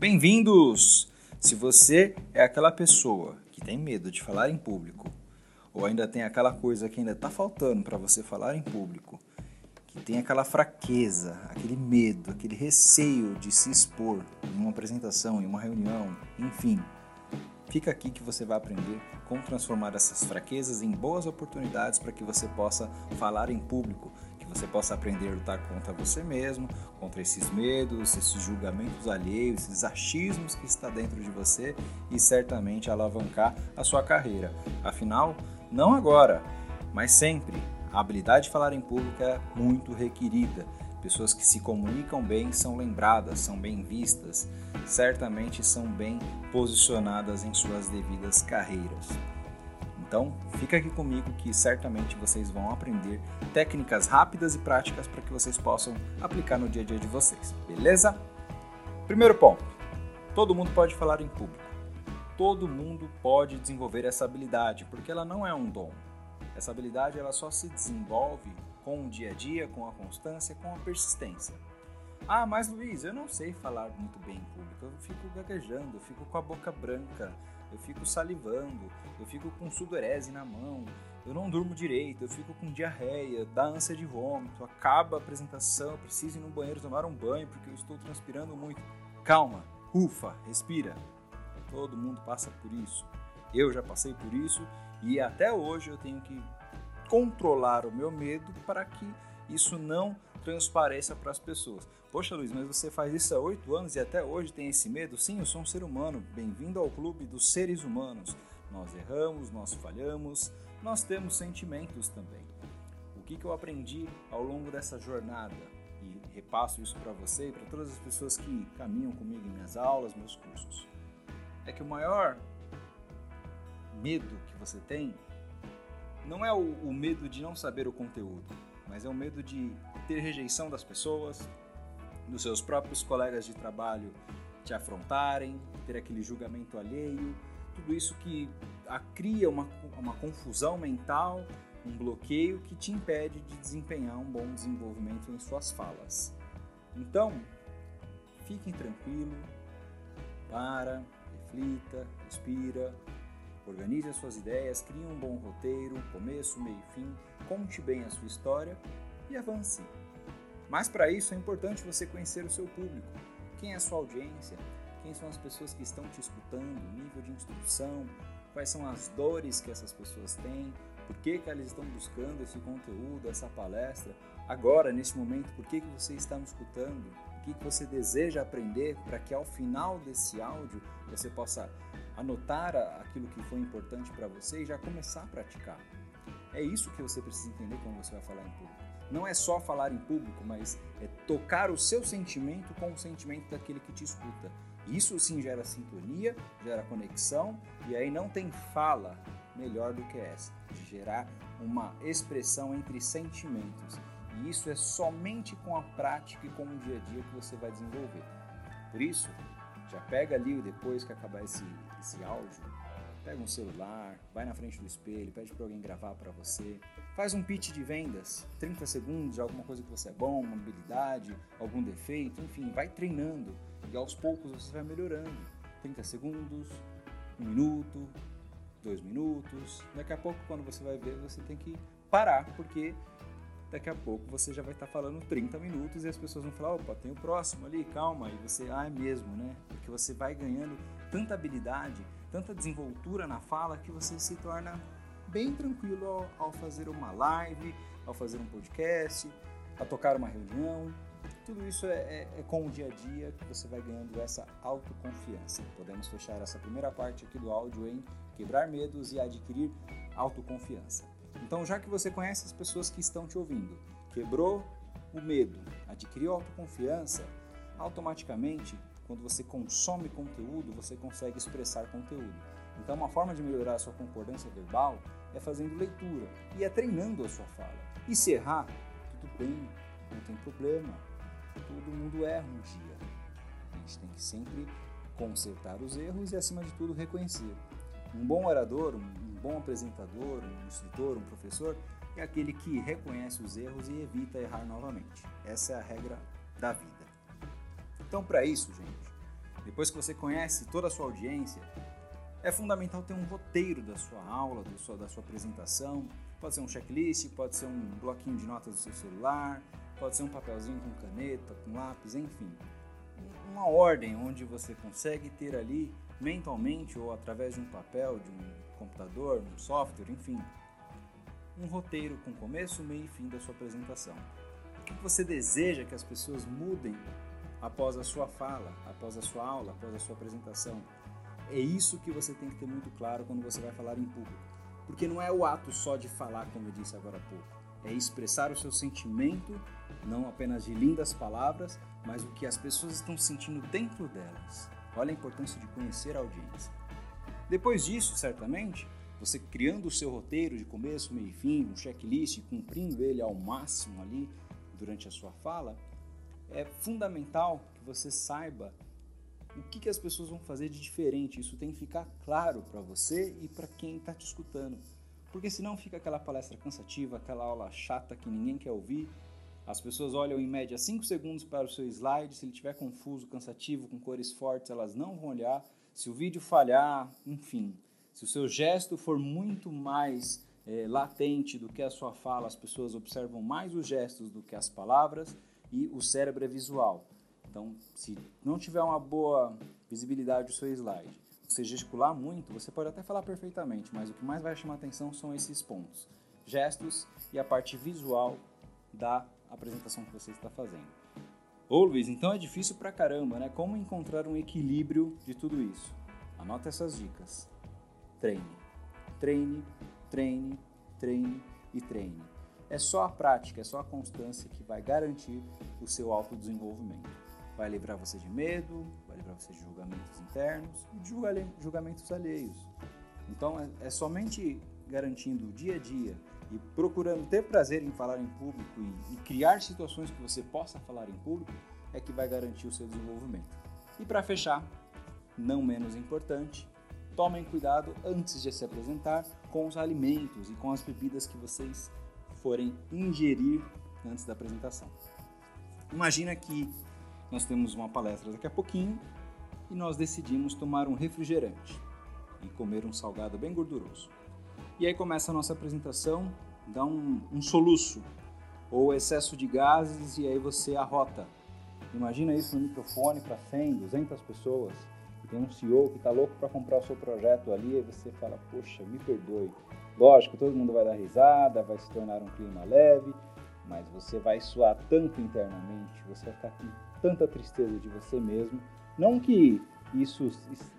Bem-vindos! Se você é aquela pessoa que tem medo de falar em público, ou ainda tem aquela coisa que ainda está faltando para você falar em público, que tem aquela fraqueza, aquele medo, aquele receio de se expor em uma apresentação, em uma reunião, enfim, fica aqui que você vai aprender como transformar essas fraquezas em boas oportunidades para que você possa falar em público você possa aprender a lutar contra você mesmo, contra esses medos, esses julgamentos alheios, esses achismos que está dentro de você e certamente alavancar a sua carreira. Afinal, não agora, mas sempre. A habilidade de falar em público é muito requerida. Pessoas que se comunicam bem são lembradas, são bem vistas, certamente são bem posicionadas em suas devidas carreiras. Então, fica aqui comigo que certamente vocês vão aprender técnicas rápidas e práticas para que vocês possam aplicar no dia a dia de vocês, beleza? Primeiro ponto: todo mundo pode falar em público. Todo mundo pode desenvolver essa habilidade, porque ela não é um dom. Essa habilidade ela só se desenvolve com o dia a dia, com a constância, com a persistência. Ah, mas Luiz, eu não sei falar muito bem em público. Eu fico gaguejando, eu fico com a boca branca, eu fico salivando, eu fico com sudorese na mão, eu não durmo direito, eu fico com diarreia, dá ânsia de vômito, acaba a apresentação, preciso ir no banheiro tomar um banho porque eu estou transpirando muito. Calma, ufa, respira. Todo mundo passa por isso. Eu já passei por isso e até hoje eu tenho que controlar o meu medo para que isso não transpareça para as pessoas. Poxa, Luiz, mas você faz isso há oito anos e até hoje tem esse medo? Sim, eu sou um ser humano. Bem-vindo ao clube dos seres humanos. Nós erramos, nós falhamos, nós temos sentimentos também. O que, que eu aprendi ao longo dessa jornada? E repasso isso para você e para todas as pessoas que caminham comigo em minhas aulas, meus cursos. É que o maior medo que você tem não é o, o medo de não saber o conteúdo mas é o medo de ter rejeição das pessoas, dos seus próprios colegas de trabalho te afrontarem, ter aquele julgamento alheio, tudo isso que cria uma, uma confusão mental, um bloqueio que te impede de desempenhar um bom desenvolvimento em suas falas. Então, fiquem tranquilo, para, reflita, respira, Organize as suas ideias, crie um bom roteiro, começo, meio e fim, conte bem a sua história e avance. Mas para isso é importante você conhecer o seu público. Quem é a sua audiência? Quem são as pessoas que estão te escutando? Nível de instrução? Quais são as dores que essas pessoas têm? Por que, que elas estão buscando esse conteúdo, essa palestra? Agora, nesse momento, por que, que você está me escutando? O que, que você deseja aprender para que ao final desse áudio você possa anotar aquilo que foi importante para você e já começar a praticar. É isso que você precisa entender quando você vai falar em público. Não é só falar em público, mas é tocar o seu sentimento com o sentimento daquele que te escuta. Isso sim gera sintonia, gera conexão e aí não tem fala melhor do que essa, de gerar uma expressão entre sentimentos. E isso é somente com a prática e com o dia a dia que você vai desenvolver. Por isso, já pega ali depois que acabar esse, esse áudio, pega um celular, vai na frente do espelho, pede para alguém gravar para você, faz um pitch de vendas, 30 segundos de alguma coisa que você é bom, uma habilidade, algum defeito, enfim, vai treinando e aos poucos você vai melhorando. 30 segundos, um minuto, dois minutos. Daqui a pouco, quando você vai ver, você tem que parar, porque daqui a pouco você já vai estar falando 30 minutos e as pessoas vão falar, opa, tem o próximo ali, calma, e você, ah, é mesmo, né? Porque você vai ganhando tanta habilidade, tanta desenvoltura na fala que você se torna bem tranquilo ao, ao fazer uma live, ao fazer um podcast, a tocar uma reunião. Tudo isso é, é, é, com o dia a dia que você vai ganhando essa autoconfiança. Podemos fechar essa primeira parte aqui do áudio em quebrar medos e adquirir autoconfiança. Então, já que você conhece as pessoas que estão te ouvindo, quebrou o medo, adquiriu autoconfiança, automaticamente, quando você consome conteúdo, você consegue expressar conteúdo. Então, uma forma de melhorar a sua concordância verbal é fazendo leitura e é treinando a sua fala. E se errar, tudo bem, não tem problema. Todo mundo erra um dia. A gente tem que sempre consertar os erros e, acima de tudo, reconhecer. Um bom orador, um bom apresentador, um instrutor, um professor é aquele que reconhece os erros e evita errar novamente. Essa é a regra da vida. Então, para isso, gente, depois que você conhece toda a sua audiência, é fundamental ter um roteiro da sua aula, da sua, da sua apresentação. Pode ser um checklist, pode ser um bloquinho de notas do seu celular, pode ser um papelzinho com caneta, com lápis, enfim. Uma ordem onde você consegue ter ali mentalmente ou através de um papel, de um computador, um software, enfim, um roteiro com começo, meio e fim da sua apresentação. O que você deseja que as pessoas mudem após a sua fala, após a sua aula, após a sua apresentação? É isso que você tem que ter muito claro quando você vai falar em público. Porque não é o ato só de falar, como eu disse agora há pouco. É expressar o seu sentimento, não apenas de lindas palavras, mas o que as pessoas estão sentindo dentro delas. Olha a importância de conhecer a audiência. Depois disso, certamente, você criando o seu roteiro de começo, meio e fim, um checklist, cumprindo ele ao máximo ali durante a sua fala, é fundamental que você saiba o que, que as pessoas vão fazer de diferente. Isso tem que ficar claro para você e para quem está te escutando. Porque senão fica aquela palestra cansativa, aquela aula chata que ninguém quer ouvir. As pessoas olham em média 5 segundos para o seu slide. Se ele estiver confuso, cansativo, com cores fortes, elas não vão olhar. Se o vídeo falhar, enfim. Se o seu gesto for muito mais é, latente do que a sua fala, as pessoas observam mais os gestos do que as palavras e o cérebro é visual. Então, se não tiver uma boa visibilidade do seu slide, você gesticular muito, você pode até falar perfeitamente, mas o que mais vai chamar atenção são esses pontos, gestos e a parte visual da apresentação que você está fazendo. Ô Luiz, então é difícil pra caramba, né? Como encontrar um equilíbrio de tudo isso? Anota essas dicas. Treine. Treine, treine, treine e treine. É só a prática, é só a constância que vai garantir o seu autodesenvolvimento vai livrar você de medo, vai livrar você de julgamentos internos e de julgamentos alheios. Então é, é somente garantindo dia a dia e procurando ter prazer em falar em público e, e, criar situações que você possa falar em público é que vai garantir o seu desenvolvimento. E para fechar, não menos importante, tomem cuidado antes de se apresentar com os alimentos e com as bebidas que vocês forem ingerir antes da apresentação. Imagina que nós temos uma palestra daqui a pouquinho e nós decidimos tomar um refrigerante e comer um salgado bem gorduroso. E aí começa a nossa apresentação, dá um, um soluço ou excesso de gases e aí você arrota. Imagina isso no microfone para 100, 200 pessoas. E tem um CEO que está louco para comprar o seu projeto ali e você fala, poxa, me perdoe. Lógico, todo mundo vai dar risada, vai se tornar um clima leve, mas você vai suar tanto internamente, você vai ficar com tanta tristeza de você mesmo. Não que isso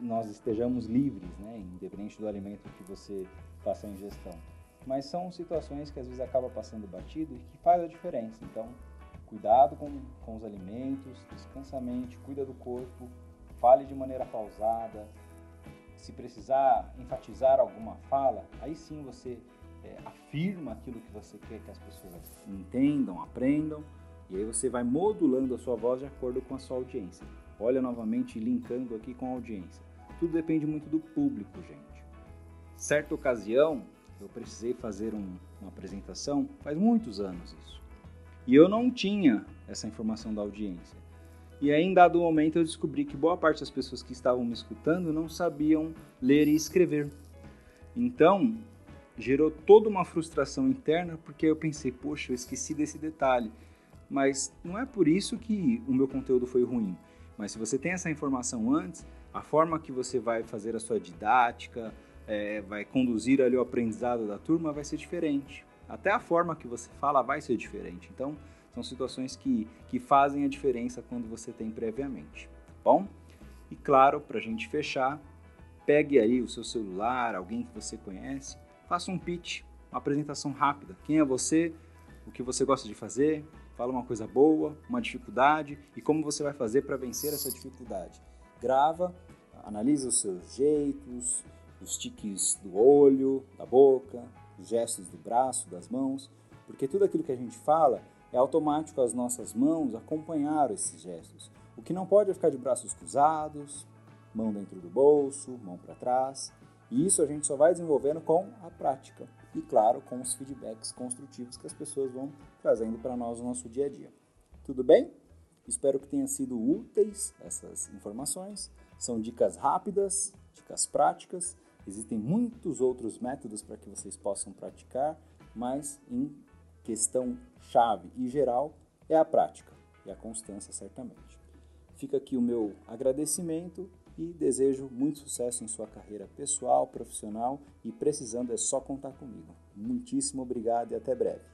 nós estejamos livres, né, independente do alimento que você faça a ingestão, mas são situações que às vezes acaba passando batido e que faz a diferença. Então, cuidado com, com os alimentos, descansa a mente, cuida do corpo, fale de maneira pausada. Se precisar enfatizar alguma fala, aí sim você é, afirma aquilo que você quer que as pessoas entendam, aprendam, e aí você vai modulando a sua voz de acordo com a sua audiência. Olha novamente, linkando aqui com a audiência. Tudo depende muito do público, gente. Certa ocasião, eu precisei fazer um, uma apresentação, faz muitos anos isso. E eu não tinha essa informação da audiência. E aí, em dado momento, eu descobri que boa parte das pessoas que estavam me escutando não sabiam ler e escrever. Então, gerou toda uma frustração interna porque eu pensei, poxa, eu esqueci desse detalhe. Mas não é por isso que o meu conteúdo foi ruim. Mas se você tem essa informação antes, a forma que você vai fazer a sua didática, é, vai conduzir ali o aprendizado da turma vai ser diferente. Até a forma que você fala vai ser diferente. Então, são situações que, que fazem a diferença quando você tem previamente. Tá bom? E claro, para a gente fechar, pegue aí o seu celular, alguém que você conhece, faça um pitch, uma apresentação rápida. Quem é você? O que você gosta de fazer? Fala uma coisa boa, uma dificuldade e como você vai fazer para vencer essa dificuldade. Grava, analisa os seus jeitos, os tiques do olho, da boca, os gestos do braço, das mãos, porque tudo aquilo que a gente fala é automático as nossas mãos acompanhar esses gestos. O que não pode é ficar de braços cruzados, mão dentro do bolso, mão para trás. E isso a gente só vai desenvolvendo com a prática e, claro, com os feedbacks construtivos que as pessoas vão trazendo para nós no nosso dia a dia. Tudo bem? Espero que tenham sido úteis essas informações. São dicas rápidas, dicas práticas. Existem muitos outros métodos para que vocês possam praticar, mas em questão chave e geral é a prática e a constância, certamente. Fica aqui o meu agradecimento e desejo muito sucesso em sua carreira pessoal, profissional e precisando é só contar comigo. Muitíssimo obrigado e até breve.